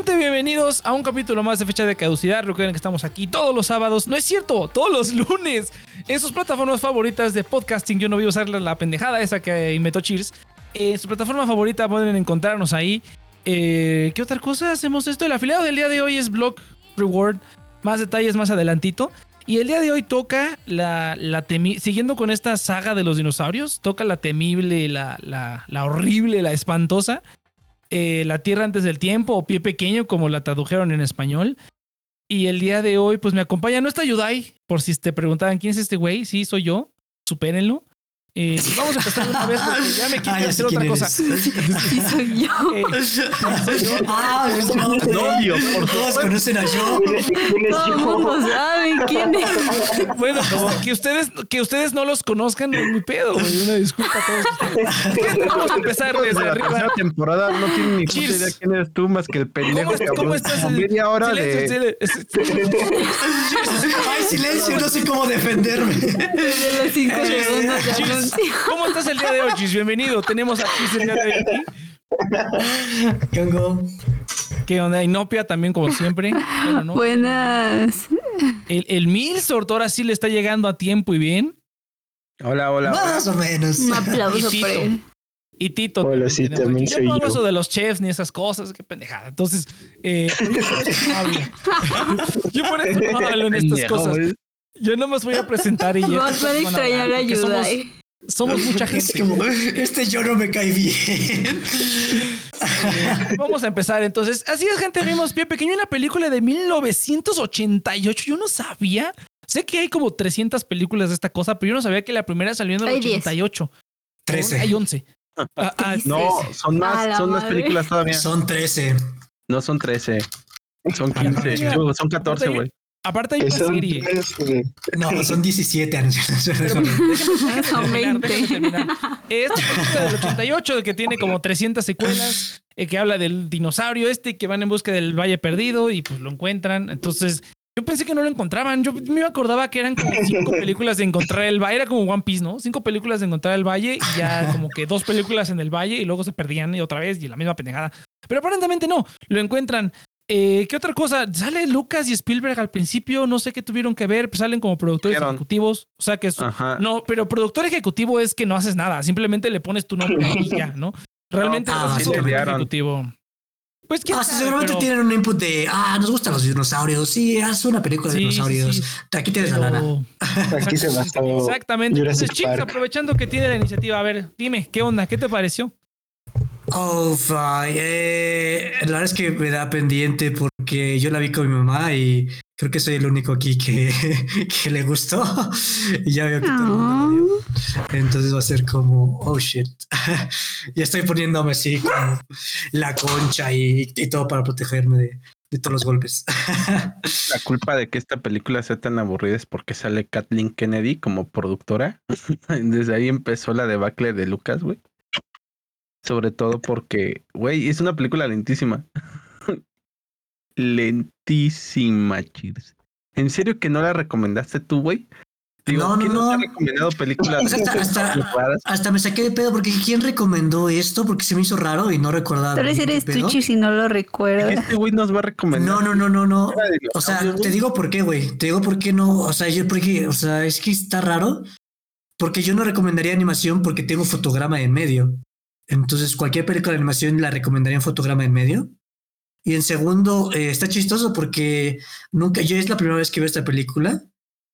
gente? Bienvenidos a un capítulo más de fecha de caducidad. Recuerden que estamos aquí todos los sábados. No es cierto, todos los lunes. En sus plataformas favoritas de podcasting. Yo no voy a usar la pendejada esa que inventó Cheers. En su plataforma favorita pueden encontrarnos ahí. Eh, ¿Qué otra cosa hacemos esto? El afiliado del día de hoy es Block Reward. Más detalles más adelantito. Y el día de hoy toca la, la siguiendo con esta saga de los dinosaurios, toca la temible, la, la horrible, la espantosa eh, La Tierra antes del tiempo o Pie Pequeño, como la tradujeron en español. Y el día de hoy, pues me acompaña nuestra Yudai, por si te preguntaban quién es este güey, sí, soy yo, supérenlo. Eh, vamos a empezar una vez porque ya me quiero ah, hacer otra cosa. Sí, soy yo. Eh, ah, novio, por todos conocen a yo. Todo el mundo sabe quién es. Bueno, que ustedes, que ustedes no los conozcan es mi pedo. Una disculpa a todos ustedes. Vamos a empezar desde la arriba. La temporada no tiene ni puta idea quién eres tú más que el pendejo. ¿Cómo, ¿cómo estás? Media hora silencio, de... Ay, silencio, no sé cómo defenderme. Desde los cinco segundos ya ¿Cómo estás el día de hoy, Chis? Bienvenido. Tenemos a Chis el día de hoy ¿Qué onda? ¿Qué onda? Inopia también, como siempre. Buenas. El, el Milsort ahora sí le está llegando a tiempo y bien. Hola, hola. Más o menos. Un aplauso por él. Y Tito. Hola, sí, también yo no hablo eso de los chefs ni esas cosas, qué pendejada. Entonces, eh, yo por eso no hablo en estas cosas. Yo no me voy a presentar y ya. Vamos a extrañar ayuda. Somos mucha gente. este yo no me cae bien. Vamos a empezar entonces. Así es, gente, vimos Pie Pequeño, una película de 1988. Yo no sabía. Sé que hay como 300 películas de esta cosa, pero yo no sabía que la primera salió en el 88. 13. Hay 11. Ah, ah, no, son más, son más películas todavía. Son 13. No son 13. Son 15. son 14, güey. Aparte hay una serie. No, son 17 años. son 20. Es del 88 que tiene como 300 secuelas, eh, que habla del dinosaurio este que van en busca del Valle Perdido y pues lo encuentran. Entonces, yo pensé que no lo encontraban. Yo me acordaba que eran como cinco películas de encontrar el valle. Era como One Piece, ¿no? Cinco películas de encontrar el valle y ya como que dos películas en el valle y luego se perdían y otra vez y la misma pendejada. Pero aparentemente no. Lo encuentran eh, ¿Qué otra cosa? Sale Lucas y Spielberg al principio, no sé qué tuvieron que ver, pues salen como productores ejecutivos. O sea que es. No, pero productor ejecutivo es que no haces nada, simplemente le pones tu nombre y ya, ¿no? Realmente no, es ejecutivo. Pues ah, seguramente tienen un input de ah, nos gustan los dinosaurios. Sí, haz una película de dinosaurios. Aquí tienes la lana. Aquí se gastó. Exactamente. Entonces, chicos, aprovechando que tiene la iniciativa, a ver, dime, ¿qué onda? ¿Qué te pareció? Oh, eh, la verdad es que me da pendiente porque yo la vi con mi mamá y creo que soy el único aquí que, que le gustó. y ya veo que todo el mundo Entonces va a ser como, oh shit. ya estoy poniéndome así como la concha y, y todo para protegerme de, de todos los golpes. la culpa de que esta película sea tan aburrida es porque sale Kathleen Kennedy como productora. Desde ahí empezó la debacle de Lucas, güey. Sobre todo porque, güey, es una película lentísima. lentísima, Cheers. ¿En serio que no la recomendaste tú, güey? no, no, no. recomendado películas? hasta, me saqué de pedo porque ¿quién recomendó esto? Porque se me hizo raro y no recordaba. Pero eres tú, si no lo recuerdas. Este güey nos va a recomendar. No, no, no, no, no. O sea, te digo por qué, güey. Te digo por qué no. O sea, yo porque, o sea, es que está raro. Porque yo no recomendaría animación porque tengo fotograma en medio. Entonces, cualquier película de animación la recomendaría en fotograma en medio. Y en segundo, eh, está chistoso porque nunca, yo es la primera vez que veo esta película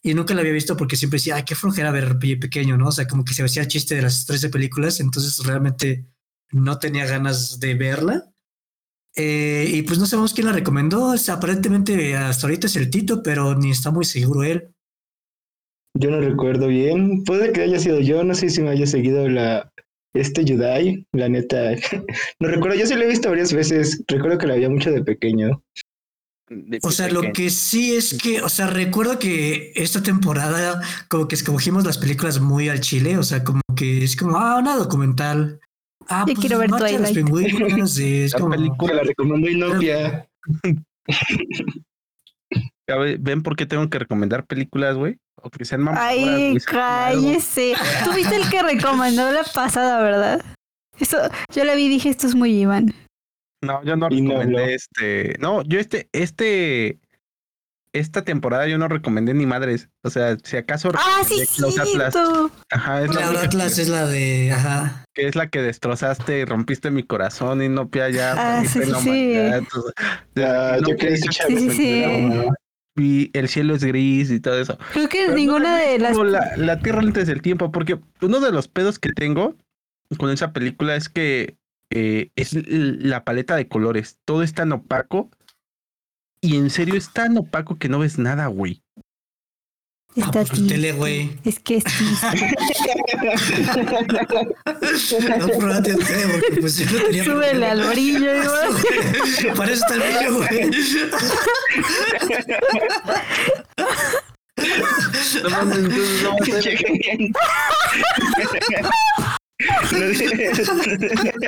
y nunca la había visto porque siempre decía, ay, qué flojera ver pequeño, ¿no? O sea, como que se hacía el chiste de las 13 películas, entonces realmente no tenía ganas de verla. Eh, y pues no sabemos quién la recomendó. aparentemente hasta ahorita es el Tito, pero ni está muy seguro él. Yo no recuerdo bien. Puede que haya sido yo, no sé si me haya seguido la, este Yudai, la neta, no recuerdo, yo sí lo he visto varias veces, recuerdo que la había mucho de pequeño. o sea, lo que sí es que, o sea, recuerdo que esta temporada como que escogimos las películas muy al chile, o sea, como que es como, ah, una documental. Ah, pues, quiero ver Twilight. es como... película la recomiendo Inopia. ¿Ven por qué tengo que recomendar películas, güey? O que sean Ay, cállese. Tú viste el que recomendó la pasada, ¿verdad? Eso, yo la vi y dije, esto es muy Iván. No, yo no recomendé este. No, yo este, este, esta temporada yo no recomendé ni madres. O sea, si acaso Ah, sí, Cloud Atlas. Ajá, es la única Atlas que, es la de. Ajá. que es la que destrozaste y rompiste mi corazón y no pia ya. Ah, sí, la sí, todo. Ah, No, yo quería Sí, sí, sí. Y el cielo es gris y todo eso. Creo que Pero ninguna no, de las. La, la Tierra antes del tiempo, porque uno de los pedos que tengo con esa película es que eh, es la paleta de colores. Todo es tan opaco. Y en serio es tan opaco que no ves nada, güey. Ah, Está pues, triste. tele, güey. Es que es triste. No, probate el tele, porque pues yo no tenía. Súbele al brillo, igual. Para eso está el brillo, güey. No mames, entonces no va a ser-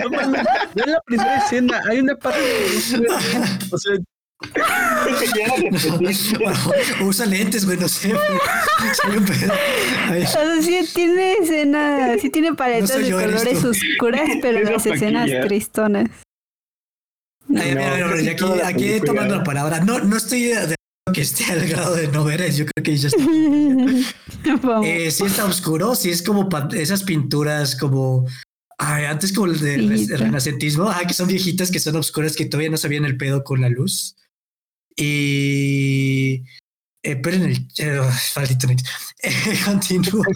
no mames, ve la primera escena, hay una parte. O sea, Bueno, usa lentes, güey, no sé. O sea, sí tiene escena, sí tiene paletas de colores oscuras, pero las escenas tristonas. ay, aquí, aquí película. tomando la palabra. No, no estoy de acuerdo que esté al grado de no ver, yo creo que ya está. Eh, sí está oscuro, sí es como esas pinturas como ay, antes como el de re- Viejita. renacentismo, ah, que son viejitas que son oscuras que todavía no sabían el pedo con la luz. Y eh, pero en el eh, maldito. Eh, continúo.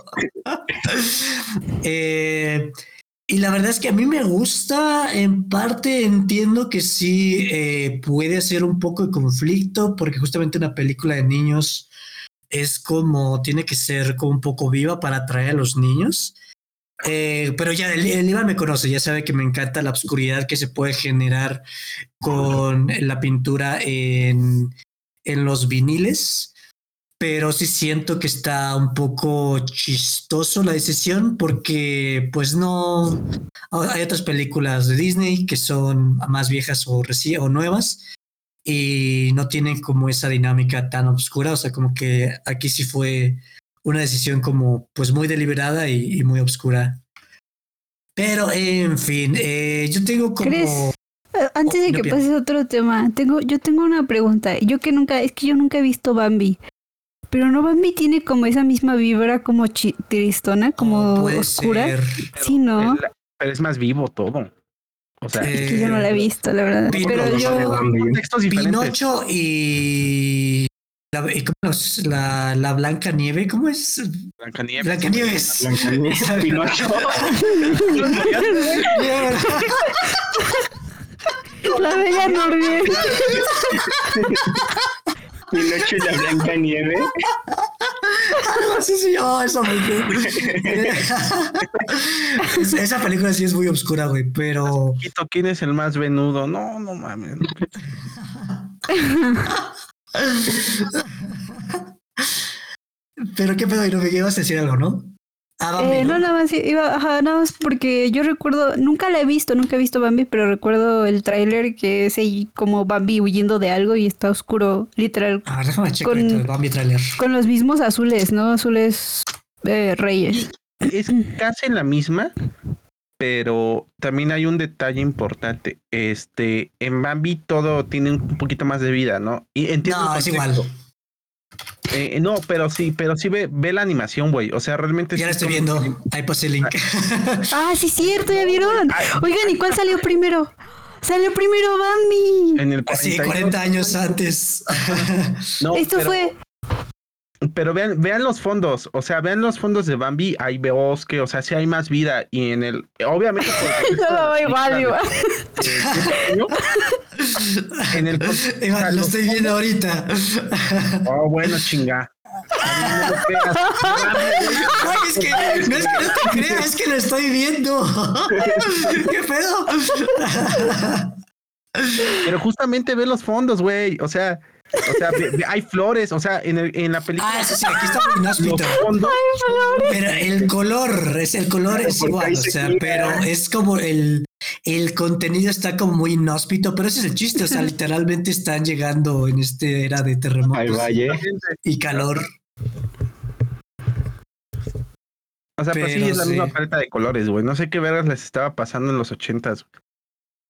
Eh, y la verdad es que a mí me gusta, en parte entiendo que sí eh, puede ser un poco de conflicto, porque justamente una película de niños es como, tiene que ser como un poco viva para atraer a los niños. Eh, pero ya el, el Iván me conoce, ya sabe que me encanta la oscuridad que se puede generar con la pintura en, en los viniles. Pero sí siento que está un poco chistoso la decisión porque pues no hay otras películas de Disney que son más viejas o reci- o nuevas y no tienen como esa dinámica tan oscura, o sea, como que aquí sí fue una decisión como pues muy deliberada y, y muy oscura. Pero en fin, eh, yo tengo como ¿Crees? Eh, Antes de que pienso. pases a otro tema, tengo, yo tengo una pregunta. Yo que nunca, es que yo nunca he visto Bambi. Pero no Bambi tiene como esa misma vibra como chi- tristona, como oh, oscura. ser, Sí, ¿no? pero es más vivo todo. O sea, Eh, Es que yo no la he visto, la verdad. Pino- Pero yo. Pinocho y la, y ¿cómo es? la, la Blanca Nieve, ¿cómo es? Blancanieves. Blancanieves. Blancanieves, Pinocho. la bella Norbien. Pinocho y la Blanca Nieve. Así se llamaba esa película. Esa- esa película sí es muy oscura, güey, pero ¿Quién es el más venudo? No, no mames. pero qué pedo, y no me ibas a decir algo, ¿no? Ah, Bambi, Eh, ¿no? no, nada más, iba, ajá, nada más porque yo recuerdo, nunca la he visto, nunca he visto Bambi, pero recuerdo el tráiler que es ahí como Bambi huyendo de algo y está oscuro, literal, Ah, déjame checar con- el Bambi trailer. con los mismos azules, ¿no? Azules eh, reyes. Es casi la misma, pero también hay un detalle importante. Este, en Bambi todo tiene un poquito más de vida, ¿no? Y entiendo No, es igual. Eh, no, pero sí, pero sí ve, ve la animación, güey. O sea, realmente. Ya la estoy viendo. Ahí pasé el link. Ah, sí, cierto, ya vieron. Oigan, ¿y cuál salió primero? Salió primero Bambi. En el Así, 42. 40 años antes. No, Esto pero, fue. Pero vean, vean los fondos. O sea, vean los fondos de Bambi. Hay bosque, o sea, sí hay más vida. Y en el. Obviamente. Todo igual, En el. Iván, lo estoy viendo ahorita. Oh, bueno, chinga. No es que no es que no te creas, es que lo estoy viendo. ¿Qué pedo? Pero justamente ve los fondos, güey. O sea, o sea, hay flores. O sea, en, el- en la película. Ah, sí, sí, aquí está muy inhóspito. Pero el color, es el color es igual, o se sea, pero es como el, el contenido está como muy inhóspito, pero ese es el chiste, o sea, literalmente están llegando en este era de terremotos valle. y calor. O sea, pues sí, Pero es la sí. misma paleta de colores, güey. No sé qué vergas les estaba pasando en los ochentas.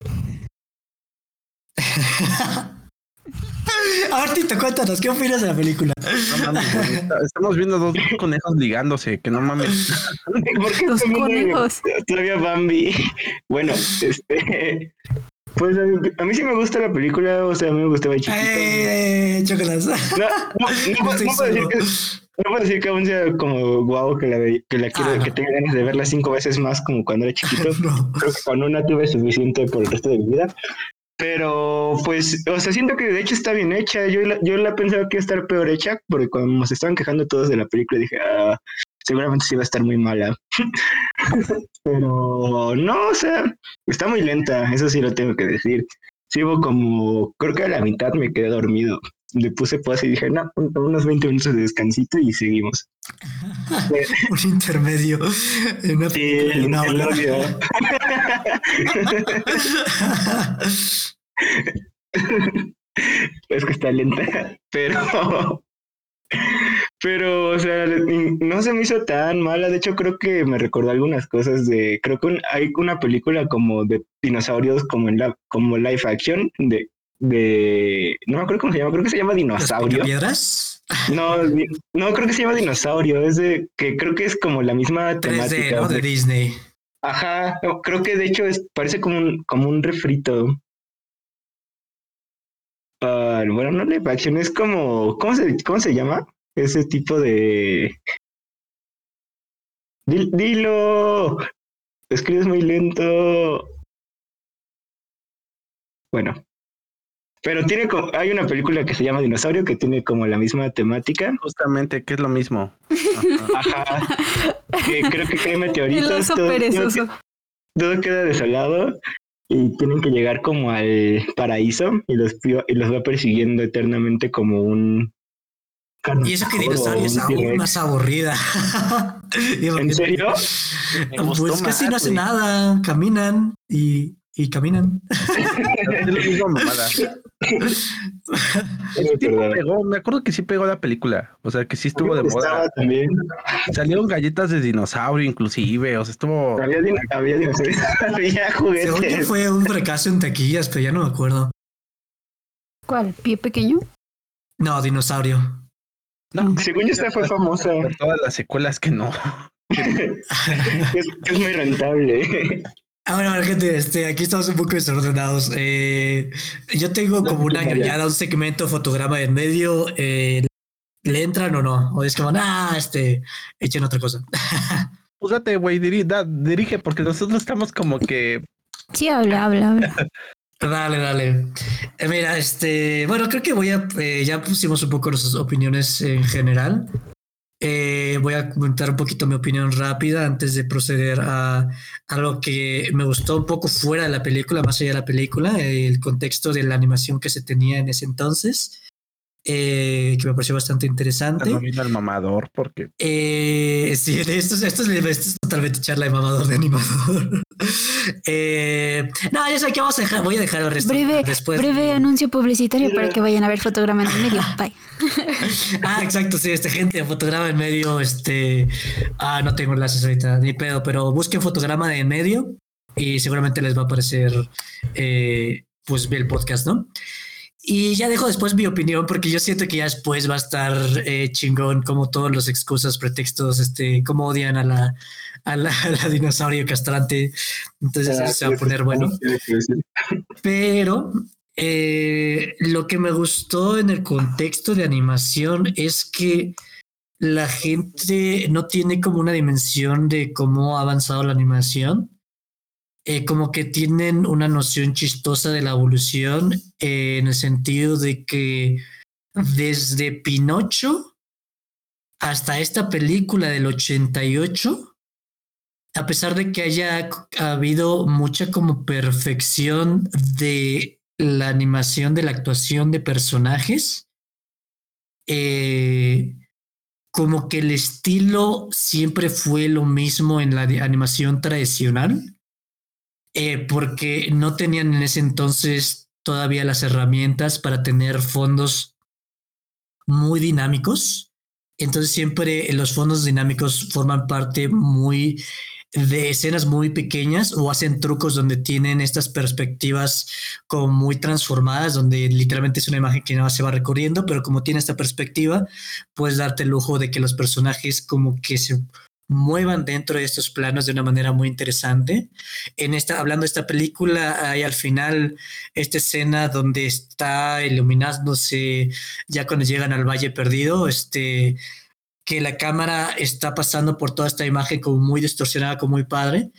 A ver, Tito, cuéntanos, ¿qué opinas de la película? No mames, estamos viendo dos conejos ligándose, que no mames. ¿Por qué Los conejos. Todavía Bambi. Bueno, este. Pues a mí, a mí sí me gusta la película, o sea, a mí me gustaba de chiquito. ¡Eh! Chócalas. No, no, no, no puedo decir que, no puedo decir que aún sea como guau, que la, que la quiero, Ah, no. que tenga ganas de verla cinco veces más como cuando era chiquito. No. Creo que con una tuve suficiente por el resto de mi vida. Pero, pues, o sea, siento que de hecho está bien hecha. Yo la, yo la pensaba que iba a estar peor hecha, porque cuando se estaban quejando todos de la película, dije, ah, seguramente sí va a estar muy mala. Pero, no, o sea, está muy lenta, eso sí lo tengo que decir. Hubo como, creo que a la mitad me quedé dormido. Le puse pause y dije, no, un- unos 20 minutos de descansito y seguimos. Un intermedio. En una Sí, el, una el odio. es que está lenta, pero pero o sea, no se me hizo tan mala, de hecho creo que me recordó algunas cosas de creo que un- hay una película como de dinosaurios como en la como live action de de no me acuerdo cómo se llama, creo que se llama ¿Las Dinosaurio. piedras? No, no creo que se llama Dinosaurio, es de que creo que es como la misma 3D, temática. ¿no? De Disney. Ajá, creo que de hecho es, parece como un, como un refrito. Bueno, no live action, es como, ¿cómo se, cómo se llama? Ese tipo de... Dil- Dilo, escribes muy lento. Bueno, pero tiene como, hay una película que se llama Dinosaurio que tiene como la misma temática. Justamente, que es lo mismo. Ajá. Ajá, que creo que cae meteoritos. todo- todo- perezoso. todo queda desolado y tienen que llegar como al paraíso y los, y los va persiguiendo eternamente como un... Y eso que dinosaurio es aún más aburrida. ¿En serio? Pues casi no güey. nada. Caminan y, y caminan. Es lo mismo, mamada. Pegó, me acuerdo que sí pegó la película. O sea, que sí estuvo de moda. también. Salieron galletas de dinosaurio, inclusive. O sea, estuvo. Había, din- había dinosaurios, había Según juguetes. fue un fracaso en taquillas, pero ya no me acuerdo. ¿Cuál? ¿Pie pequeño? No, dinosaurio. No, Según yo, esta fue famosa. de todas las secuelas que no. Es, es muy rentable. Ahora, bueno, gente, este, aquí estamos un poco desordenados. Eh, yo tengo como un año ya, da un segmento fotograma en medio. eh, ¿Le entran o no? O es como, ah, este, echen otra cosa. Pues date, güey, diri- dirige, porque nosotros estamos como que. Sí, habla, habla, habla. Dale, dale. Eh, mira, este, bueno, creo que voy a, eh, ya pusimos un poco nuestras opiniones en general. Eh, voy a comentar un poquito mi opinión rápida antes de proceder a, a lo que me gustó un poco fuera de la película, más allá de la película, el contexto de la animación que se tenía en ese entonces, eh, que me pareció bastante interesante. No vino el mamador, porque. Eh, sí, de esto, es- esto, es, esto es totalmente charla de mamador de animador. Eh, no, ya sé que vamos a dejar, voy a dejar el resto Breve, después. breve anuncio publicitario para que vayan a ver fotograma en el medio. Bye. Ah, exacto, sí, este gente, fotograma en medio, este, ah, no tengo enlaces ahorita, ni pedo, pero busquen fotograma de en medio y seguramente les va a aparecer, eh, pues, el podcast, ¿no? Y ya dejo después mi opinión porque yo siento que ya después va a estar eh, chingón como todos los excusas, pretextos, este, cómo odian a la, a la, a la dinosaurio castrante. Entonces eso se va a poner bueno. Pero eh, lo que me gustó en el contexto de animación es que la gente no tiene como una dimensión de cómo ha avanzado la animación. Eh, como que tienen una noción chistosa de la evolución eh, en el sentido de que desde Pinocho hasta esta película del 88, a pesar de que haya habido mucha como perfección de la animación de la actuación de personajes, eh, como que el estilo siempre fue lo mismo en la animación tradicional, eh, porque no tenían en ese entonces todavía las herramientas para tener fondos muy dinámicos. Entonces siempre los fondos dinámicos forman parte muy de escenas muy pequeñas o hacen trucos donde tienen estas perspectivas como muy transformadas, donde literalmente es una imagen que no se va recorriendo, pero como tiene esta perspectiva, puedes darte el lujo de que los personajes como que se muevan dentro de estos planos de una manera muy interesante. En esta, hablando de esta película, hay al final esta escena donde está iluminándose ya cuando llegan al Valle Perdido, este, que la cámara está pasando por toda esta imagen como muy distorsionada, como muy padre.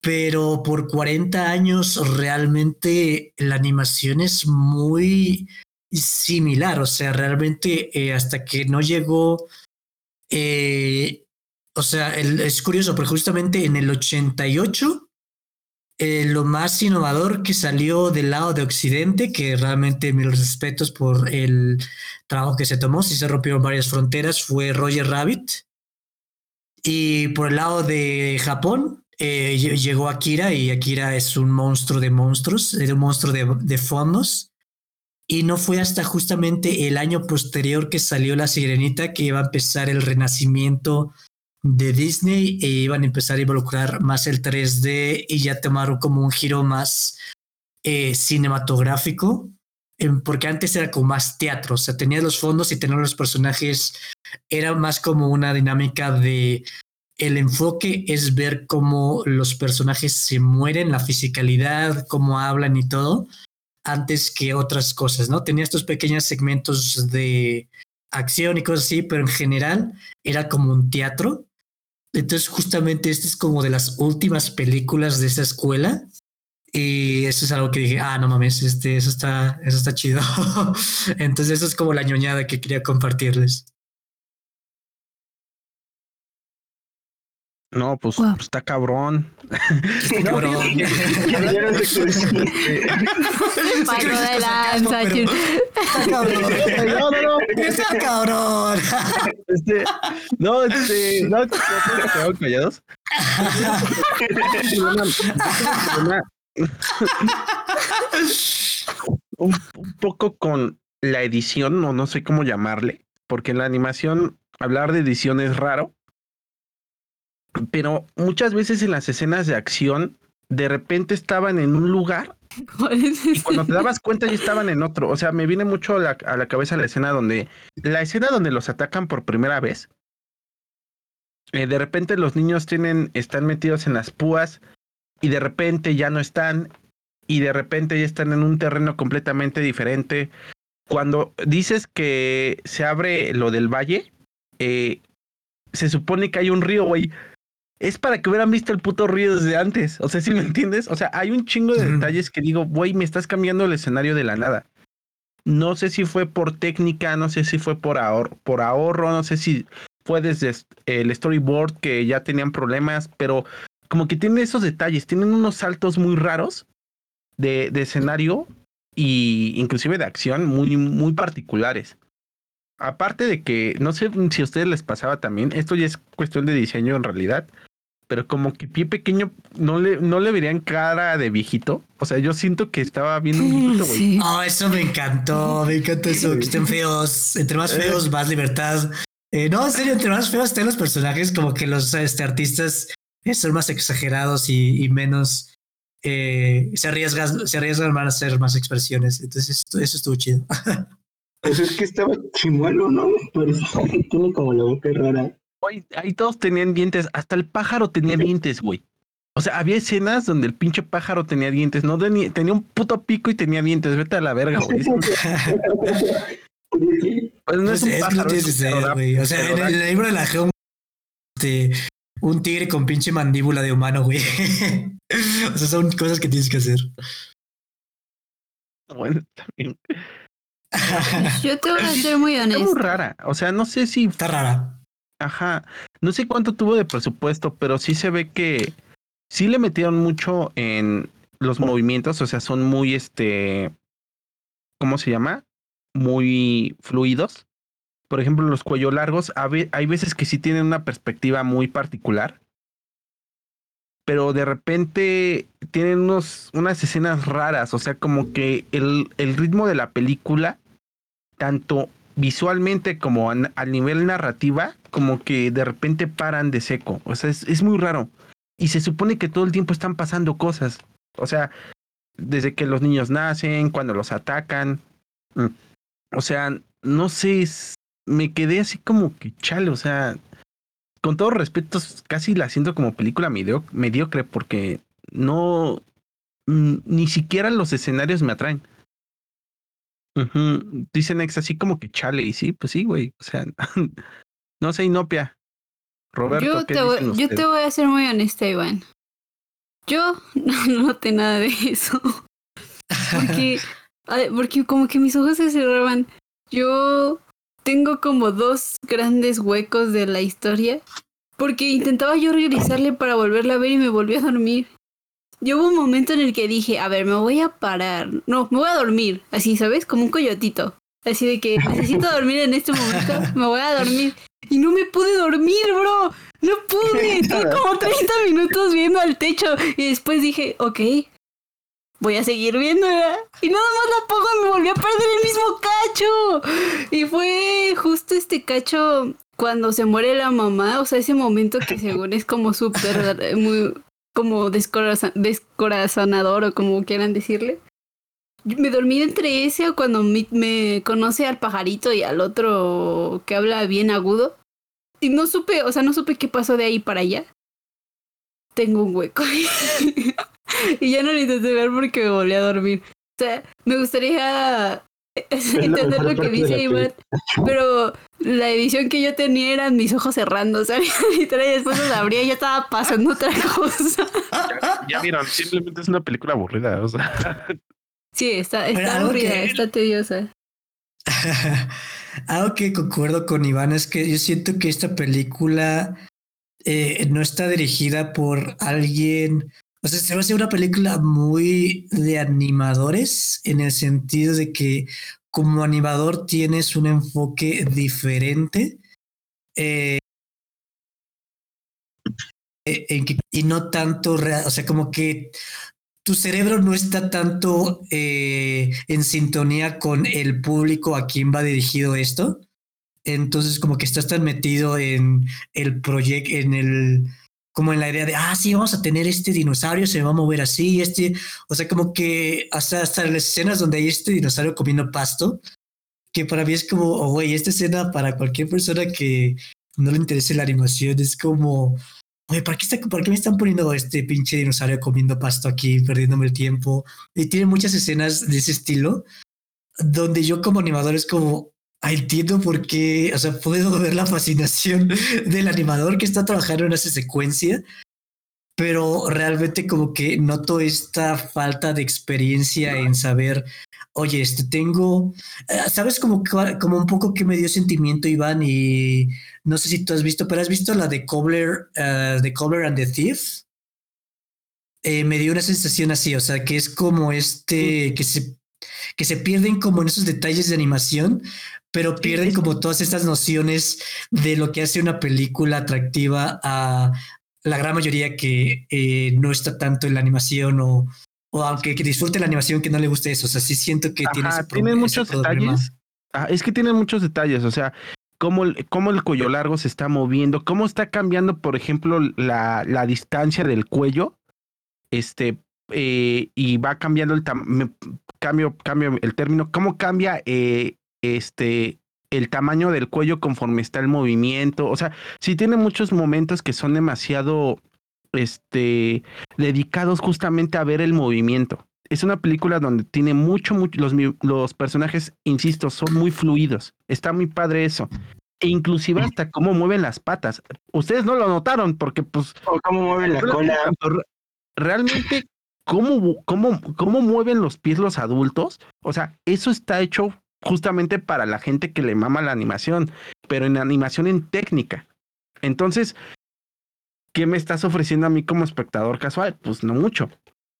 Pero por 40 años realmente la animación es muy similar, o sea, realmente eh, hasta que no llegó eh, o sea, es curioso, porque justamente en el 88, eh, lo más innovador que salió del lado de Occidente, que realmente mis respetos por el trabajo que se tomó, si se rompieron varias fronteras, fue Roger Rabbit. Y por el lado de Japón, eh, llegó Akira y Akira es un monstruo de monstruos, es un monstruo de, de fondos. Y no fue hasta justamente el año posterior que salió La Sirenita que iba a empezar el renacimiento de Disney e iban a empezar a involucrar más el 3D y ya tomaron como un giro más eh, cinematográfico, porque antes era como más teatro, o sea, tenía los fondos y tener los personajes, era más como una dinámica de el enfoque es ver cómo los personajes se mueren, la fisicalidad, cómo hablan y todo, antes que otras cosas, ¿no? Tenía estos pequeños segmentos de acción y cosas así, pero en general era como un teatro entonces, justamente esta es como de las últimas películas de esa escuela. Y eso es algo que dije, ah, no mames, este, eso está, eso está chido. Entonces, eso es como la ñoñada que quería compartirles. No, pues, está cabrón. Está cabrón. Paro de lanza, Está cabrón. No, no, no. Está cabrón. Este, no, este, no, ¿te callados? un, un poco con la edición, o no sé cómo llamarle, porque en la animación hablar de edición es raro pero muchas veces en las escenas de acción, de repente estaban en un lugar y cuando te dabas cuenta ya estaban en otro. O sea, me viene mucho a la, a la cabeza la escena donde, la escena donde los atacan por primera vez. Eh, de repente los niños tienen, están metidos en las púas y de repente ya no están y de repente ya están en un terreno completamente diferente. Cuando dices que se abre lo del valle, eh, se supone que hay un río, güey es para que hubieran visto el puto río desde antes. O sea, ¿sí me entiendes? O sea, hay un chingo de detalles que digo, güey, me estás cambiando el escenario de la nada. No sé si fue por técnica, no sé si fue por, ahorro, por ahorro, no sé si fue desde el storyboard que ya tenían problemas, pero como que tiene esos detalles, tienen unos saltos muy raros de, de escenario y inclusive de acción muy, muy particulares. Aparte de que, no sé si a ustedes les pasaba también, esto ya es cuestión de diseño en realidad, pero como que pie pequeño no le, no le verían cara de viejito. O sea, yo siento que estaba viendo un viejito, güey. Oh, eso me encantó, me encantó eso, que estén feos. Entre más feos, más libertad. Eh, no, en serio, entre más feos estén los personajes, como que los este, artistas eh, son más exagerados y, menos eh, se arriesgan, se arriesgan a hacer más expresiones. Entonces, eso, eso estuvo chido. Pues es que estaba chimuelo, ¿no? Pero tiene como la boca rara ahí todos tenían dientes, hasta el pájaro tenía dientes, güey. O sea, había escenas donde el pinche pájaro tenía dientes, no tenía, tenía un puto pico y tenía dientes, vete a la verga, güey. pues no es, un pájaro, güey. O sea, en el, libro de la geoma, este, un tigre con pinche mandíbula de humano, güey. o sea, son cosas que tienes que hacer. Bueno, también. Yo te voy a ser muy honesto. Está muy rara. O sea, no sé si. Está rara. Ajá. No sé cuánto tuvo de presupuesto, pero sí se ve que sí le metieron mucho en los movimientos, o sea, son muy, este, ¿cómo se llama? Muy fluidos. Por ejemplo, los cuellos largos, hay veces que sí tienen una perspectiva muy particular, pero de repente tienen unos, unas escenas raras, o sea, como que el, el ritmo de la película, tanto visualmente como a, nivel narrativa, como que de repente paran de seco. O sea, es, muy raro. y se supone que todo el tiempo están pasando cosas. O sea, desde que los niños nacen, cuando los atacan. Mm, o sea, no sé, me quedé así como que chale, o sea, con todo respeto, casi la siento como película mediocre porque no, mm, ni siquiera los escenarios me atraen. Dicen ex así como que chale, y sí, pues sí, güey, o sea, no sé, Inopia. Roberto, yo, te voy, yo te voy a ser muy honesta, Iván. Yo no noté nada de eso. Porque, porque como que mis ojos se cerraban. Yo tengo como dos grandes huecos de la historia. Porque intentaba yo regresarle para volverla a ver y me volví a dormir. Yo hubo un momento en el que dije, a ver, me voy a parar. No, me voy a dormir. Así, ¿sabes? Como un coyotito. Así de que necesito dormir en este momento. Me voy a dormir. Y no me pude dormir, bro. No pude. Estuve como 30 minutos viendo al techo. Y después dije, ok, voy a seguir viéndola. Y nada más la pongo y me volví a perder el mismo cacho. Y fue justo este cacho cuando se muere la mamá. O sea, ese momento que según es como súper, muy, como descorazonador o como quieran decirle. Me dormí entre ese o cuando me conoce al pajarito y al otro que habla bien agudo. Y no supe, o sea, no supe qué pasó de ahí para allá. Tengo un hueco. y ya no lo intenté ver porque me volví a dormir. O sea, me gustaría entender lo que dice Iván, pero la edición que yo tenía eran mis ojos cerrando, o sea, y después los abría y ya estaba pasando otra cosa. Ya, ya, vieron, simplemente es una película aburrida, o sea. Sí, está, está aburrida, está tediosa. Algo que concuerdo con Iván es que yo siento que esta película eh, no está dirigida por alguien. O sea, se va a hacer una película muy de animadores en el sentido de que como animador tienes un enfoque diferente. Eh, en y no tanto, o sea, como que tu cerebro no está tanto eh, en sintonía con el público a quien va dirigido esto. Entonces, como que estás tan metido en el proyecto, en el, como en la idea de, ah, sí, vamos a tener este dinosaurio, se va a mover así, este, o sea, como que hasta, hasta las escenas donde hay este dinosaurio comiendo pasto, que para mí es como, oh, güey, esta escena para cualquier persona que no le interese la animación es como, oye, ¿para qué, está, ¿para qué me están poniendo este pinche dinosaurio comiendo pasto aquí, perdiéndome el tiempo? Y tiene muchas escenas de ese estilo, donde yo como animador es como, ah, entiendo por qué, o sea, puedo ver la fascinación del animador que está trabajando en esa secuencia, pero realmente como que noto esta falta de experiencia en saber, oye, este tengo, eh, ¿sabes como, como un poco que me dio sentimiento Iván? Y no sé si tú has visto, pero has visto la de Cobbler, uh, de Cobbler and the Thief. Eh, me dio una sensación así, o sea, que es como este, que se, que se pierden como en esos detalles de animación, pero pierden como todas estas nociones de lo que hace una película atractiva a, la gran mayoría que eh, no está tanto en la animación o, o aunque que disfrute la animación que no le guste eso. O sea, sí siento que tiene, ese tiene muchos detalles. Ah, es que tiene muchos detalles. O sea, cómo, cómo el cuello largo se está moviendo, cómo está cambiando, por ejemplo, la, la distancia del cuello. Este, eh, y va cambiando el cambio, cambio el término, cómo cambia eh, este el tamaño del cuello conforme está el movimiento. O sea, sí tiene muchos momentos que son demasiado este, dedicados justamente a ver el movimiento. Es una película donde tiene mucho, mucho los, los personajes, insisto, son muy fluidos. Está muy padre eso. E inclusive hasta cómo mueven las patas. Ustedes no lo notaron porque pues... O cómo mueven la cola. Realmente, ¿cómo, cómo, cómo mueven los pies los adultos? O sea, eso está hecho justamente para la gente que le mama la animación, pero en animación en técnica. Entonces, ¿qué me estás ofreciendo a mí como espectador casual? Pues no mucho.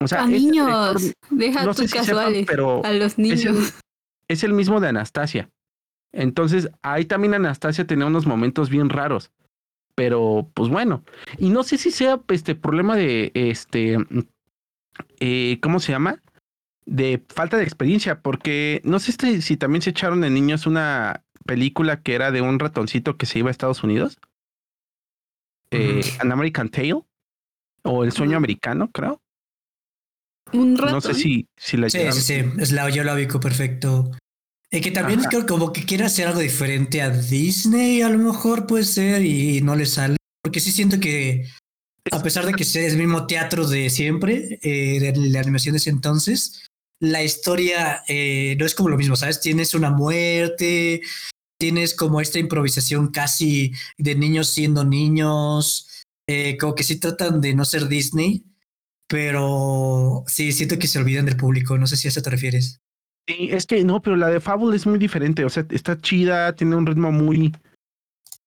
O sea, a niños, deja no casuales, pero a los niños. Es el, mismo de Anastasia. Entonces, ahí también Anastasia tenía unos momentos bien raros. Pero, pues bueno. Y no sé si sea este problema de este. Eh, ¿Cómo se llama? de falta de experiencia, porque no sé si también se echaron de niños una película que era de un ratoncito que se iba a Estados Unidos, eh, An American Tale, O El sueño americano, creo. Un rato. No sé si, si la Sí, sí, sí, es la, yo la ubico perfecto. Y que también Ajá. creo como que quiere hacer algo diferente a Disney, a lo mejor puede ser, y no le sale. Porque sí siento que, a pesar de que sea el mismo teatro de siempre, eh, de la animación de ese entonces, la historia eh, no es como lo mismo, ¿sabes? Tienes una muerte, tienes como esta improvisación casi de niños siendo niños, eh, como que sí tratan de no ser Disney, pero sí, siento que se olvidan del público, no sé si a eso te refieres. Sí, es que no, pero la de Fable es muy diferente. O sea, está chida, tiene un ritmo muy,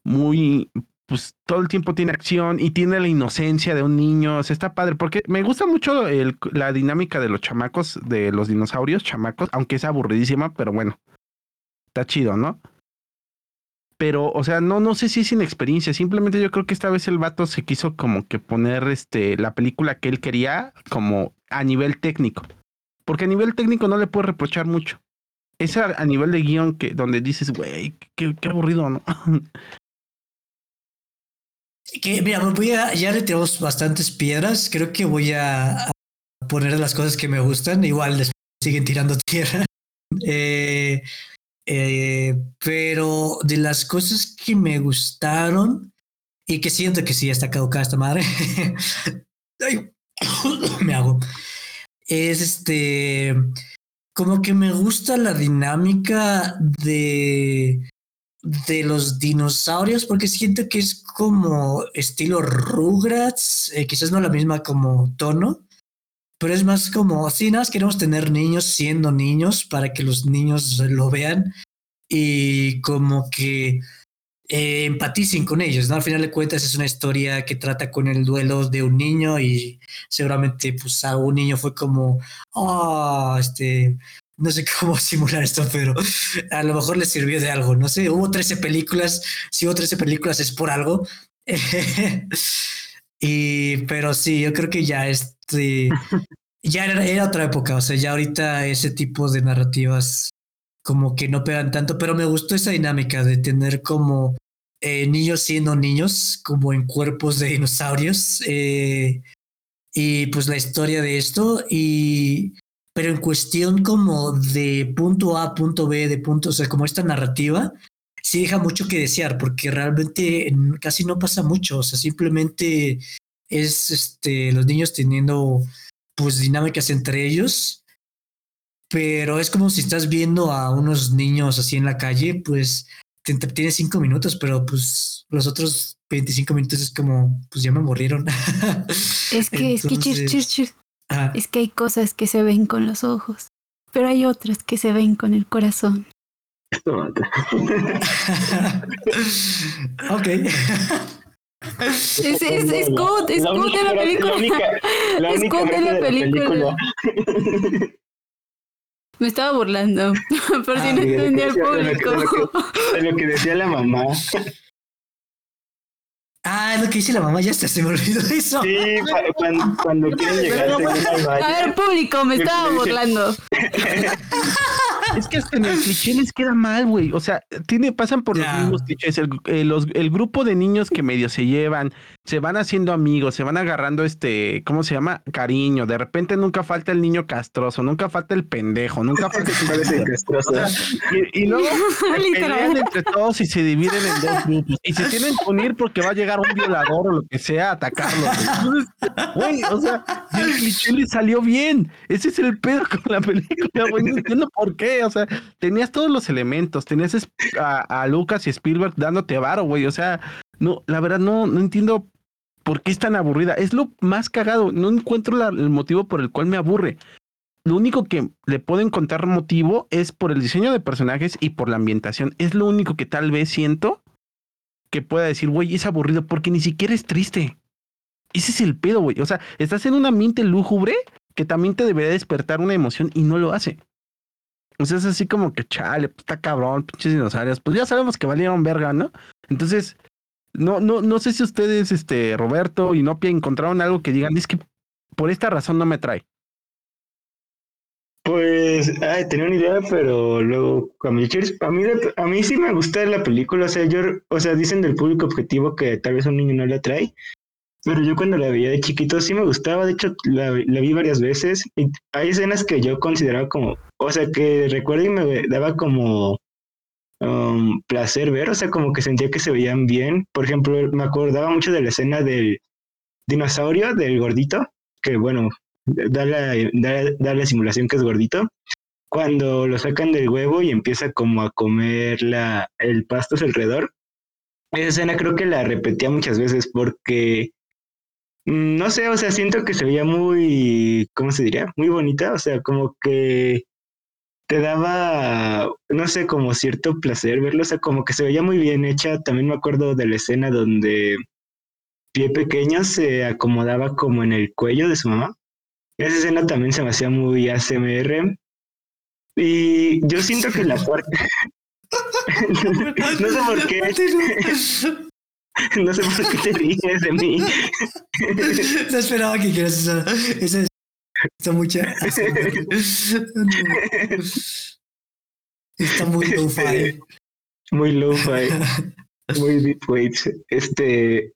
muy, pues todo el tiempo tiene acción y tiene la inocencia de un niño. O sea, está padre. Porque me gusta mucho el- la dinámica de los chamacos, de los dinosaurios chamacos, aunque es aburridísima, pero bueno, está chido, ¿no? Pero, o sea, no, no sé si es inexperiencia. Simplemente yo creo que esta vez el vato se quiso como que poner este la película que él quería como a nivel técnico. Porque a nivel técnico no le puedes reprochar mucho. Es a, nivel de guion que donde dices, güey, qué aburrido, ¿no? Que, mira, voy a, ya le tenemos bastantes piedras. Creo que voy a, poner las cosas que me gustan. Igual les siguen tirando tierra. Eh, eh, pero de las cosas que me gustaron y que siento que sí está caducada esta madre. Ay, me hago. Es este. Como que me gusta la dinámica de de los dinosaurios porque siento que es como estilo Rugrats, eh, quizás no la misma como tono, pero es más como, sí, nada más queremos tener niños siendo niños para que los niños lo vean y como que eh, empaticen con ellos, ¿no? Al final de cuentas es una historia que trata con el duelo de un niño y seguramente pues a un niño fue como, oh, este, no sé cómo simular esto, pero a lo mejor le sirvió de algo. No sé, hubo 13 películas. Si hubo 13 películas es por algo. y, pero sí, yo creo que ya este, ya era, era otra época. O sea, ya ahorita ese tipo de narrativas como que no pegan tanto, pero me gustó esa dinámica de tener como eh, niños siendo niños, como en cuerpos de dinosaurios. eh, y pues la historia de esto y pero en cuestión como de punto A, punto B, de punto, o sea, como esta narrativa, sí deja mucho que desear, porque realmente casi no pasa mucho, o sea, simplemente es este, los niños teniendo pues dinámicas entre ellos, pero es como si estás viendo a unos niños así en la calle, pues te entretienes cinco minutos, pero pues los otros 25 minutos es como, pues ya me aburrieron. Es que, es que, chir, Entonces, chir, chir. Ajá. Es que hay cosas que se ven con los ojos, pero hay otras que se ven con el corazón. Esto mata. ok. Es, es, es good, es La good única de la película. La única, la Es única good de la de película. película. Me estaba burlando, por si Ah, no de lo que entendía de lo que- lo público. De lo que decía la mamá. Ah, es lo que dice la mamá, ya hasta se me olvidó eso. Sí, cuando, cuando quieren llegar A ver, público, me estaba burlando. Es que hasta en el cliché les queda mal, güey. O sea, tiene, pasan por los mismos clichés. El, eh, los- el grupo de niños que medio se llevan, se van haciendo amigos, se van agarrando este, ¿cómo se llama? Cariño. De repente nunca falta el niño castroso, nunca falta el pendejo, nunca falta el castroso. O sea, y, y luego se pelean entre todos y se dividen en dos grupos. Y se tienen que unir porque va a llegar un violador o lo que sea a atacarlos. güey, o sea, cliché le salió bien. Ese es el pedo con la película, güey. No entiendo por qué. O sea, tenías todos los elementos. Tenías a, a Lucas y Spielberg dándote varo, güey. O sea, no, la verdad no, no entiendo por qué es tan aburrida. Es lo más cagado. No encuentro la- el motivo por el cual me aburre. Lo único que le puedo encontrar motivo es por el diseño de personajes y por la ambientación. Es lo único que tal vez siento que pueda decir, güey, es aburrido porque ni siquiera es triste. Ese es el pedo, güey. O sea, estás en un ambiente lúgubre que también te debería despertar una emoción y no lo hace. O sea, es así como que, chale, pues está cabrón, pinches dinosaurios. Pues ya sabemos que valieron verga, ¿no? Entonces, no, no, no sé si ustedes, este, Roberto y Nopia encontraron algo que digan, es que por esta razón no me trae. Pues, tenía una idea, pero luego cambié. Cheers, A mí, a mí sí me gusta la película, o sea, yo, o sea, dicen del público objetivo que tal vez a un niño no le atrae, pero yo cuando la veía de chiquito sí me gustaba, de hecho la, vi varias veces y hay escenas que yo consideraba como, o sea, que recuerdo y me daba como um, placer ver, o sea, como que sentía que se veían bien. Por ejemplo, me acordaba mucho de la escena del dinosaurio, del gordito, que bueno, da la, da la simulación que es gordito, cuando lo sacan del huevo y empieza como a comer la, el pasto alrededor. Esa escena creo que la repetía muchas veces porque, no sé, o sea, siento que se veía muy, ¿cómo se diría? Muy bonita, o sea, como que te daba, no sé, como cierto placer verlo, o sea, como que se veía muy bien hecha. También me acuerdo de la escena donde Pie Pequeño se acomodaba como en el cuello de su mamá. Esa escena también se me hacía muy ASMR. Y yo siento que la parte... no sé por qué. no sé por qué te ríes de mí. no esperaba que quieras esa, esa Está mucha. Está muy low-fi. Muy low-fi. muy deep weight. Este.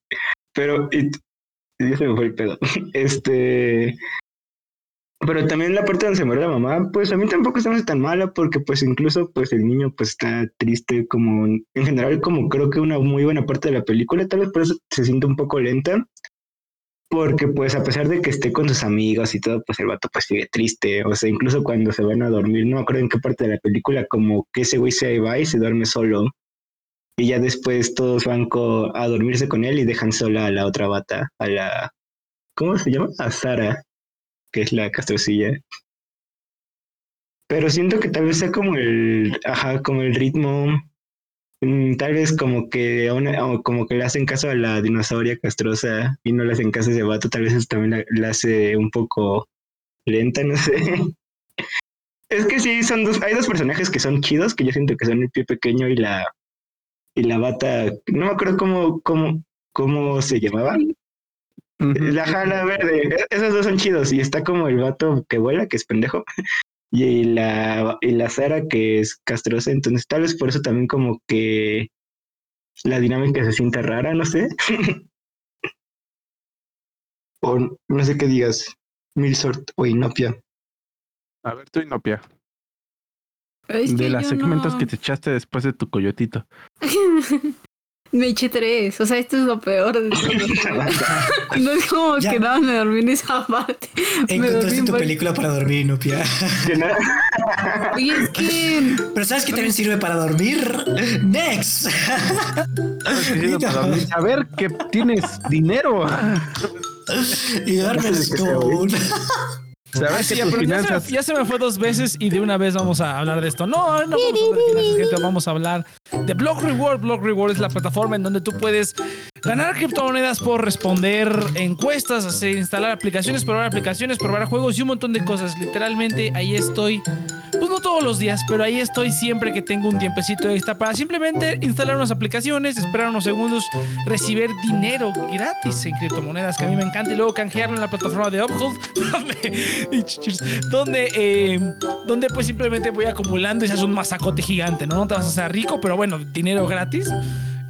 Pero. Y, ya se me fue el pedo. Este. Pero también la parte donde se muere la mamá, pues a mí tampoco se me tan mala porque pues incluso pues el niño pues está triste como en general como creo que una muy buena parte de la película, tal vez por eso se siente un poco lenta, porque pues a pesar de que esté con sus amigos y todo, pues el vato pues sigue triste, o sea, incluso cuando se van a dormir, no me en qué parte de la película, como que ese güey se va y se duerme solo, y ya después todos van a dormirse con él y dejan sola a la otra bata, a la, ¿cómo se llama? A Sara, que es la castrocilla. Pero siento que tal vez sea como el, ajá, como el ritmo Mm, tal vez como que como que le hacen caso a la dinosauria castrosa y no le hacen caso a ese vato, tal vez eso también la, hace un poco lenta, no sé. Es que sí, son dos, hay dos personajes que son chidos, que yo siento que son el pie pequeño y la y la bata, no me acuerdo cómo, cómo, cómo se llamaba. La jala verde, e-, esos dos son chidos, y está como el vato que vuela, que es pendejo, y la, y la Sara que es castrosa, entonces tal vez por eso también como que la dinámica se siente rara, no sé. o no sé qué digas, Milsort o Inopia. A ver, tú Inopia. de las segmentos que te echaste después de tu coyotito. Me eché tres, o sea, esto es lo peor de todo. no es como que nada me dormí en esa parte. Encontraste tu película para dormir, Nupia. Y es que. Pero ¿sabes que también sirve para dormir? Next. A ver que tienes dinero. y duermes con. Ya, se me, fue dos veces y de una vez vamos a hablar de esto. No, no vamos a hablar de finanzas, gente. Vamos a hablar de Block Reward. Block Reward es la plataforma en donde tú puedes ganar criptomonedas por responder encuestas, hacer, instalar aplicaciones, probar aplicaciones, probar juegos y un montón de cosas. Literalmente ahí estoy no todos los días, pero ahí estoy siempre que tengo un tiempecito extra para simplemente instalar unas aplicaciones, esperar unos segundos, recibir dinero gratis en criptomonedas, que a mí me encanta, y luego canjearlo en la plataforma de Uphold, donde, eh, donde, pues simplemente voy acumulando y se hace un masacote gigante, ¿no? No te vas a hacer rico, pero bueno, dinero gratis.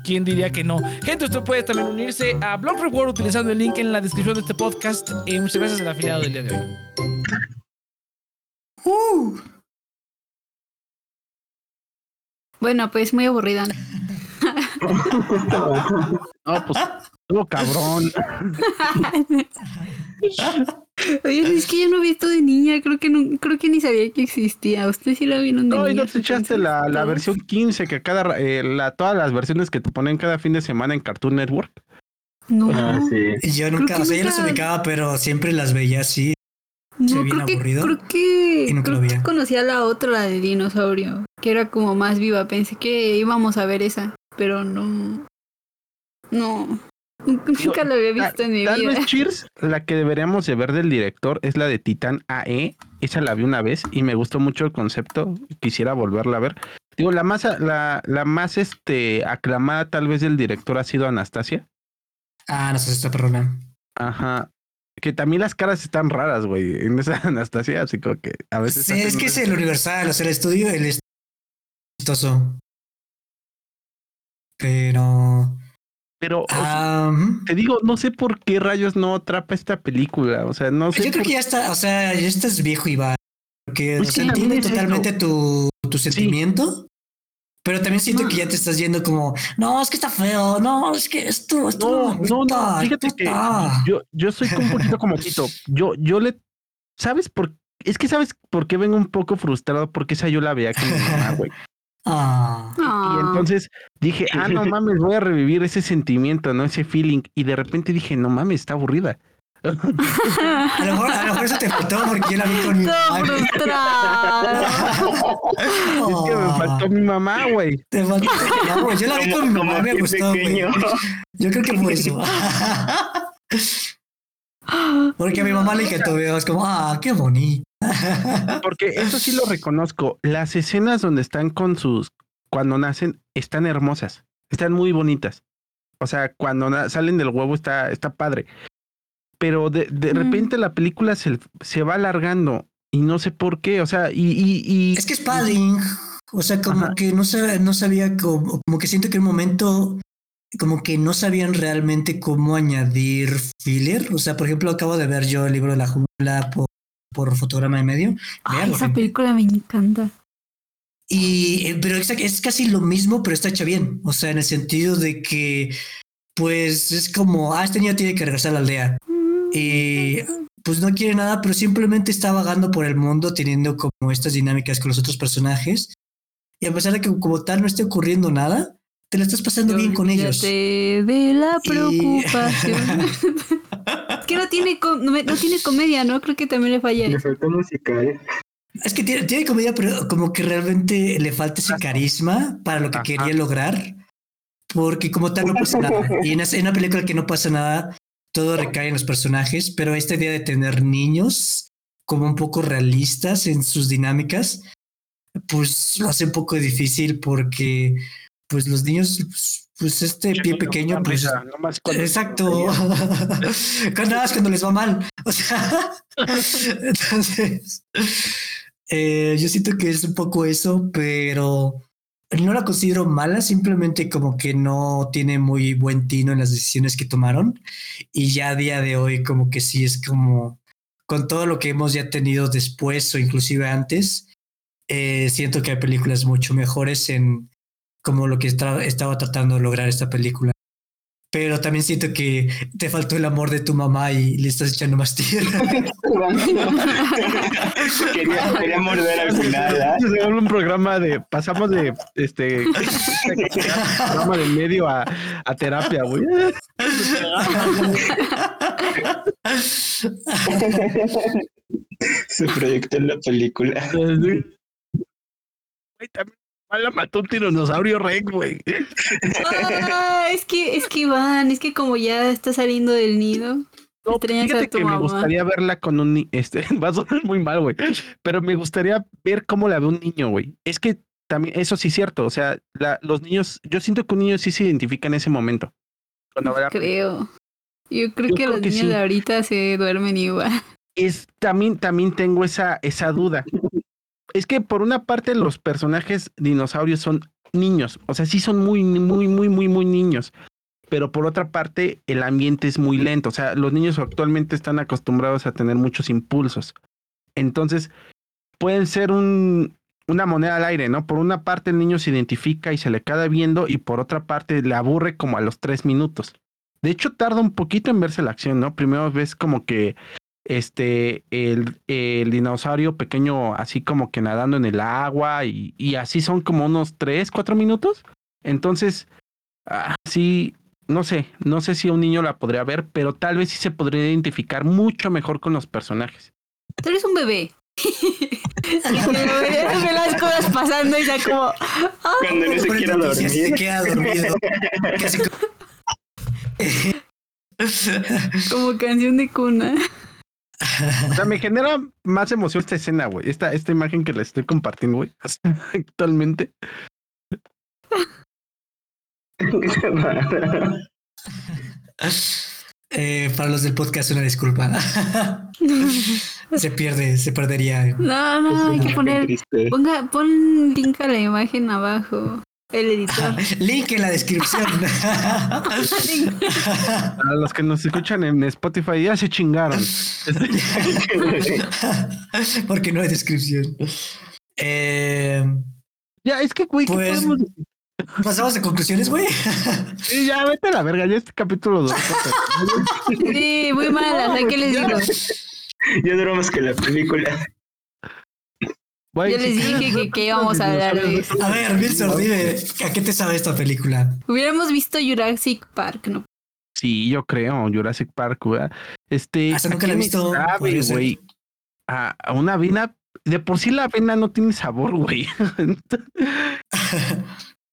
¿Quién diría que no? Gente, usted puede también unirse a Block Reward utilizando el link en la descripción de este podcast. Eh, muchas gracias al afiliado del día de hoy. Uh. Bueno, pues muy aburrida. no, pues todo cabrón. Oye, es que yo no vi esto de niña, creo que no, creo que ni sabía que existía. Usted sí la vieron de no, niña. No, y no te echaste la, la, versión 15, que cada, eh, la, todas las versiones que te ponen cada fin de semana en Cartoon Network. No. Ah, sí. Yo nunca, o sea, yo las ubicaba, pero siempre las veía así. No, creo que, creo que, creo que conocía la otra, la de dinosaurio, que era como más viva. Pensé que íbamos a ver esa, pero no. No. Nunca la había visto en mi tal vida. Vez Cheers, la que deberíamos de ver del director es la de Titan AE. Esa la vi una vez y me gustó mucho el concepto. Quisiera volverla a ver. Digo, la más, la, la más este, aclamada tal vez del director ha sido Anastasia. Ah, no sé, está perrona. Ajá. Que también las caras están raras, güey, en esa Anastasia, así como que a veces... Sí, es que es el universal, o sea, el estudio, el es chistoso. Pero... Pero te digo, no sé por qué rayos no atrapa esta película. O sea, no sé. Yo creo por- que ya está, o sea, ya estás viejo, Iván. Porque Pues o sea, sí, entiende totalmente tu, tu sentimiento. Pero también siento que ya te estás yendo como, no, es que está feo, no, es que esto, esto No, me no, no, fíjate que está". yo, yo soy un poquito como Tito. Yo, yo le, ¿sabes por Es que sabes por qué vengo un poco frustrado porque esa yo la veía con mi mamá, güey. Ah. Y entonces dije, ah, no mames, voy a revivir ese sentimiento, ¿no? Ese feeling. Y de repente dije, no mames, está aburrida. A lo mejor, a lo mejor eso te faltó porque yo la vi con mi mamá. Es que me faltó mi mamá, güey. te faltó. No, güey, yo la vi con mi mamá, me gustó, güey. Yo creo que fue eso. Porque a mi mamá le encantó, veo, es como, ah, qué bonito. Porque eso sí lo reconozco. Las escenas donde están con sus, cuando nacen, están hermosas. Están muy bonitas. O sea, cuando salen del huevo está, está padre. Pero de, de Mm. repente la película se, se va alargando y no sé por qué. O sea, y... y, y Es que es padding. O sea, como Ajá. que no, sa- no sabía, como, como que siento que en un momento, como que no sabían realmente cómo añadir filler. O sea, por ejemplo, acabo de ver yo el libro de la jungla por, por fotograma de medio. Ay, esa gente. película me encanta. Y, eh, pero es, es casi lo mismo, pero está hecha bien. O sea, en el sentido de que, pues es como, ah, este niño tiene que regresar a la aldea. Y pues no quiere nada, pero simplemente está vagando por el mundo teniendo como estas dinámicas con los otros personajes. Y a pesar de que como tal no esté ocurriendo nada, te lo estás pasando bien con ellos. Olvídate de la Y- preocupación. es que no tiene, no, no tiene comedia, ¿no? Creo que también le falla Le eso. faltó musical. Es que tiene, tiene comedia, pero como que realmente le falta ese carisma para lo que Ajá. quería lograr. Porque como tal no pasa nada. Y en una película que no pasa nada, todo recae en los personajes, pero esta idea de tener niños como un poco realistas en sus dinámicas, pues lo hace un poco difícil porque pues los niños, pues, pues este pie pequeño, pues nomás cuando- Exacto. cuando, nada más cuando les va mal. O sea, entonces, eh, yo siento que es un poco eso, pero no la considero mala, simplemente como que no tiene muy buen tino en las decisiones que tomaron. Y ya a día de hoy, como que sí es como con todo lo que hemos ya tenido después o inclusive antes, eh, siento que hay películas mucho mejores en como lo que tra- estaba tratando de lograr esta película. Pero también siento que te faltó el amor de tu mamá y le estás echando más tierra. quería, quería morder al final, ¿ah? Se vuelve un programa de. Pasamos de este. programa de medio a, a terapia, güey. Se proyectó en la película. Güey, también la mató un tiranosaurio rex, güey. Ah, es que, es que Iván, es que como ya está saliendo del nido. No, fíjate que me mamá. gustaría verla con un este va a sonar muy mal, güey. Pero me gustaría ver cómo la ve un niño, güey. Es que también, eso sí es cierto. O sea, la- los niños, yo siento que un niño sí se identifica en ese momento. Cuando Creo. Yo creo Yo que creo los que niños sí. de ahorita se duermen igual. es también, también tengo esa, esa duda. Es que por una parte los personajes dinosaurios son niños, o sea, sí son muy, muy, muy, muy, muy niños. Pero por otra parte, el ambiente es muy lento. O sea, los niños actualmente están acostumbrados a tener muchos impulsos. Entonces, pueden ser un, una moneda al aire, ¿no? Por una parte, el niño se identifica y se le queda viendo, y por otra parte, le aburre como a los tres minutos. De hecho, tarda un poquito en verse la acción, ¿no? Primero ves como que este, el, el dinosaurio pequeño así como que nadando en el agua y, y así son como unos tres, cuatro minutos. Entonces, ah, sí, no sé, no sé si un niño la podría ver, pero tal vez sí se podría identificar mucho mejor con los personajes. Tú eres un bebé. Ve- las cosas pasando y ya como. Cuando no se quiera noticias, Se dormir. queda dormido. Casi como- Como canción de cuna. O sea, me genera más emoción esta escena, güey. Esta, esta imagen que le estoy compartiendo, güey, actualmente. Eh, para los del podcast, una disculpa. se pierde, se perdería. No, no, hay que poner. Ponga, pon link a la imagen abajo. El editor. Link en la descripción. Para los que nos escuchan en Spotify, ya se chingaron. Porque no hay descripción. Eh, ya, es que, güey, ¿qué Pues- podemos ¿Pasamos a conclusiones, güey? Sí, ya, vete a la verga, ya este capítulo dos. Sí, muy malas, ¿a qué les digo? Ya duró más que la película. Yo les dije que, que íbamos a hablar de eso. A ver, Wilson, dime, ¿a qué te sabe esta película? Hubiéramos visto Jurassic Park, ¿no? Sí, yo creo, Jurassic Park, güey. Este. Hasta nunca ¿a la he visto, sabe, güey? A, a una avena. De por sí la avena no tiene sabor, güey.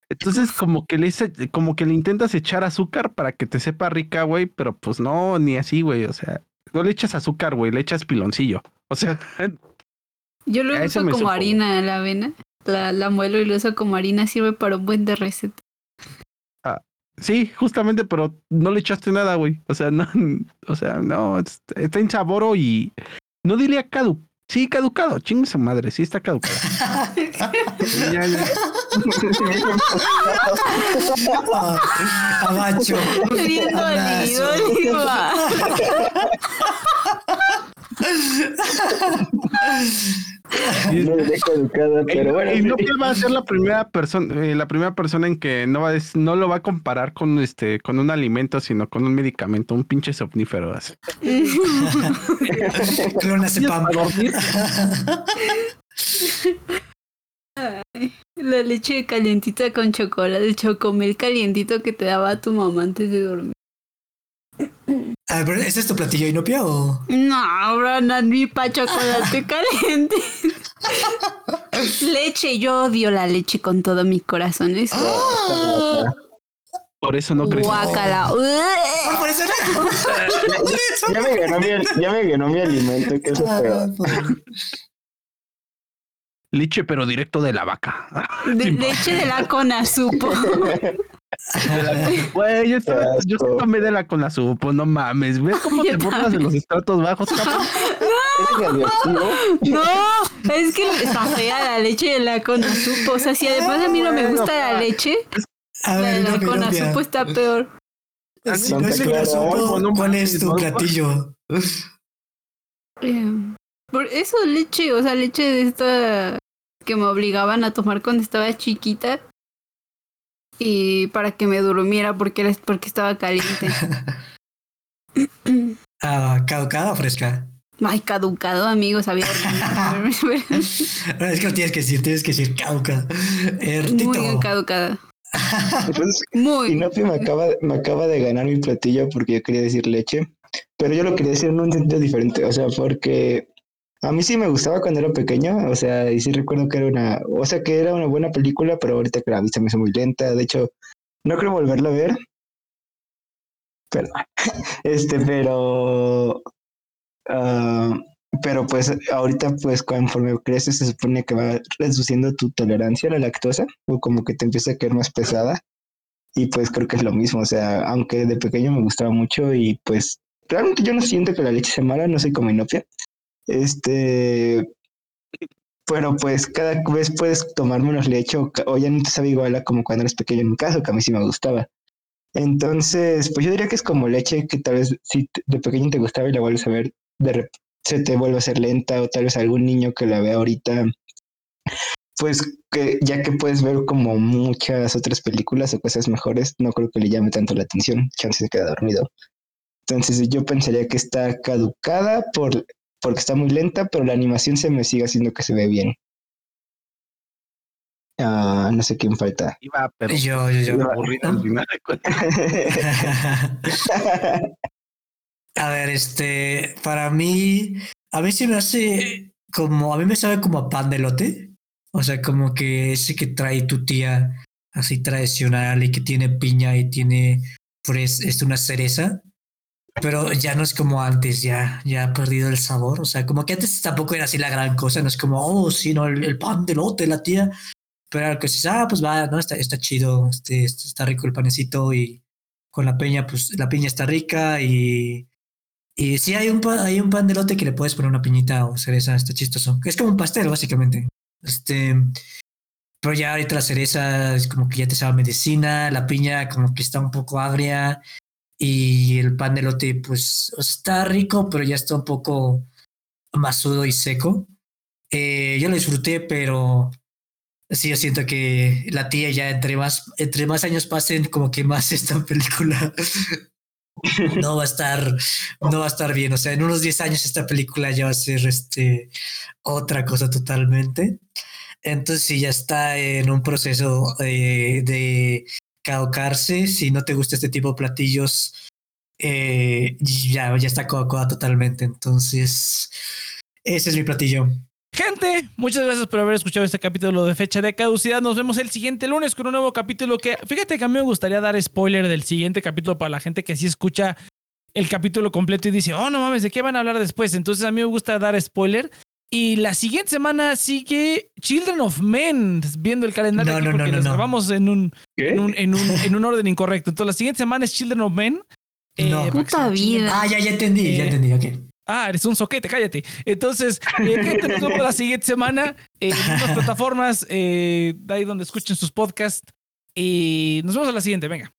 Entonces, como que le como que le intentas echar azúcar para que te sepa rica, güey, pero pues no, ni así, güey. O sea, no le echas azúcar, güey, le echas piloncillo. O sea, Yo lo uso como supo. harina la avena. La, la muelo y lo uso como harina, sirve para un buen de receta. sí, justamente, pero no le echaste nada, güey. O sea, no, o sea, no, es- está insaboro y no diría cadu. Sí, caducado, chingue su madre, sí está caducado. Ya, ya. Ah, Abacho. No pero bueno. y no que va a ser la primera persona, eh, la primera persona en que no va a des- no lo va a comparar con este, con un alimento, sino con un medicamento, un pinche somnífero. así. Clonazepam. La leche calientita con chocolate, el chocomel calientito que te daba tu mamá antes de dormir. A ver, ¿ese es tu platillo inopia o...? No, Brandon, ni pa' chocolate caliente. leche, yo odio la leche con todo mi corazón. Es Por eso no crecí. guácala. Ah, por eso no. Ya me ganó mi, ya me ganó mi alimento, que es peor. Leche, pero directo de la vaca. De- leche de la conazupo. Güey, yo, estaba- yo tomé de la con la supo, no mames. ¿Ves cómo Yo te burlas de los estratos bajos, cabrón? Radioactivo. No, es que está fea la leche de la conazupo. O sea, si además a mí no me gusta la leche, A la de la conazupo inopia. está peor. Si no es el no ¿cuál es tu no, platillo? Eh, Por eso leche, o sea, leche de esta que me obligaban a tomar cuando estaba chiquita. Y para que me durmiera porque, era- porque estaba caliente. Ah, ¿Caducada o fresca? Ay, caducado, amigos, había Bueno, es que lo tienes que decir, tienes que decir caduca. Tito. muy caducada. Entonces, Muy. Me acaba, me acaba de ganar mi platillo porque yo quería decir leche, pero yo lo quería decir en un sentido diferente, o sea, porque a mí sí me gustaba cuando era pequeño, o sea, y sí recuerdo que era una, o sea, que era una buena película, pero ahorita que la vista me hizo muy lenta, de hecho, no creo volverla a ver. Pero, este, pero, ah, pero pues ahorita pues conforme creces se supone que va reduciendo tu tolerancia a la lactosa o como que te empieza a caer más pesada y pues creo que es lo mismo, o sea, aunque de pequeño me gustaba mucho y pues realmente yo no siento que la leche sea mala, no soy como inopia. Este, pero pues cada vez puedes tomar menos leche o, ya no te sabe igual a como cuando eres pequeño en mi caso, que a mí sí me gustaba. Entonces, pues yo diría que es como leche que tal vez si de pequeño te gustaba y la vuelves a ver, de se te vuelve a hacer lenta o tal vez algún niño que la vea ahorita pues que ya que puedes ver como muchas otras películas o cosas mejores, no creo que le llame tanto la atención, chance se queda dormido. Entonces yo pensaría que está caducada por, porque está muy lenta, pero la animación se me sigue haciendo que se ve bien. Ah, no sé quién falta. Iba, pero Yo, yo, yo. al final de cuentas. A ver, este, para mí, a mí se me hace como, a mí me sabe como a pan de lote. O sea, como que ese que trae tu tía así tradicional y que tiene piña y tiene, pues, es una cereza. Pero ya no es como antes, ya, ya ha perdido el sabor. O sea, como que antes tampoco era así la gran cosa, no es como, oh, sí, no, el, pan de lote, la tía. Pero ahora que dices, ah, pues va, no, está, está chido, este, está rico el panecito y con la piña, pues la piña está rica y, y sí hay un, pa- hay un pan de lote que le puedes poner una piñita o cereza, está chistoso. Es como un pastel, básicamente. Este, Pero ya ahorita la cereza es como que ya te sabe medicina, la piña como que está un poco agria y el pan de lote pues está rico, pero ya está un poco masudo y seco. Eh, yo lo disfruté, pero sí, yo siento que la tía ya entre más, entre más años pasen, como que más esta película no va a estar, no va a estar bien. O sea, en unos 10 años esta película ya va a ser este, otra cosa totalmente. Entonces, si ya está en un proceso eh, de caducarse, si no te gusta este tipo de platillos, eh, ya, ya está cocoa totalmente. Entonces, ese es mi platillo. Gente, muchas gracias por haber escuchado este capítulo de fecha de caducidad. Nos vemos el siguiente lunes con un nuevo capítulo que, fíjate que a mí me gustaría dar spoiler del siguiente capítulo para la gente que sí escucha el capítulo completo y dice, oh, no mames, ¿de qué van a hablar después? Entonces a mí me gusta dar spoiler. Y la siguiente semana sigue Children of Men, viendo el calendario No, aquí no, no, porque no, nos no. grabamos en un, en, un, en, un, en un orden incorrecto. Entonces la siguiente semana es Children of Men. eh, No. se Puta vida. Ah, ya, ya entendí, ya Eh, entendí, ok. Ah, eres un soquete, cállate. Entonces, eh, la siguiente semana en las plataformas, eh, de ahí donde escuchen sus podcasts. Y nos vemos a la siguiente, venga.